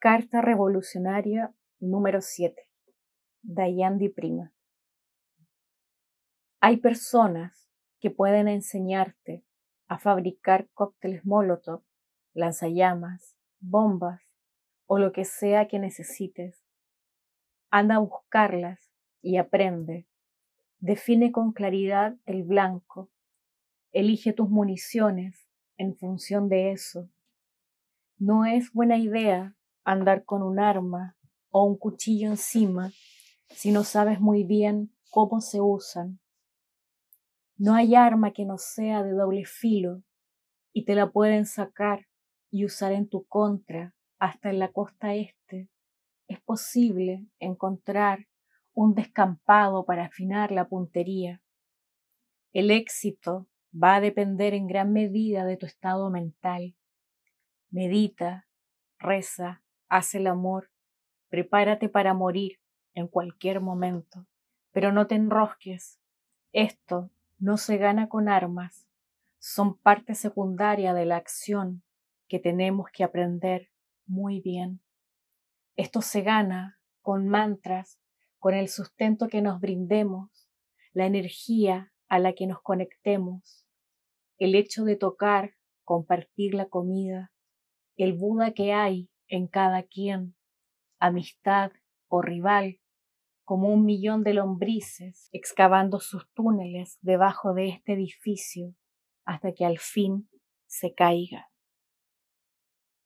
Carta revolucionaria número 7. Dayandi Prima. Hay personas que pueden enseñarte a fabricar cócteles Molotov, lanzallamas, bombas o lo que sea que necesites. Anda a buscarlas y aprende. Define con claridad el blanco. Elige tus municiones en función de eso. No es buena idea andar con un arma o un cuchillo encima si no sabes muy bien cómo se usan. No hay arma que no sea de doble filo y te la pueden sacar y usar en tu contra hasta en la costa este. Es posible encontrar un descampado para afinar la puntería. El éxito va a depender en gran medida de tu estado mental. Medita, reza, haz el amor, prepárate para morir en cualquier momento, pero no te enrosques. Esto no se gana con armas, son parte secundaria de la acción que tenemos que aprender muy bien. Esto se gana con mantras, con el sustento que nos brindemos, la energía a la que nos conectemos, el hecho de tocar, compartir la comida, el Buda que hay en cada quien, amistad o rival, como un millón de lombrices excavando sus túneles debajo de este edificio hasta que al fin se caiga.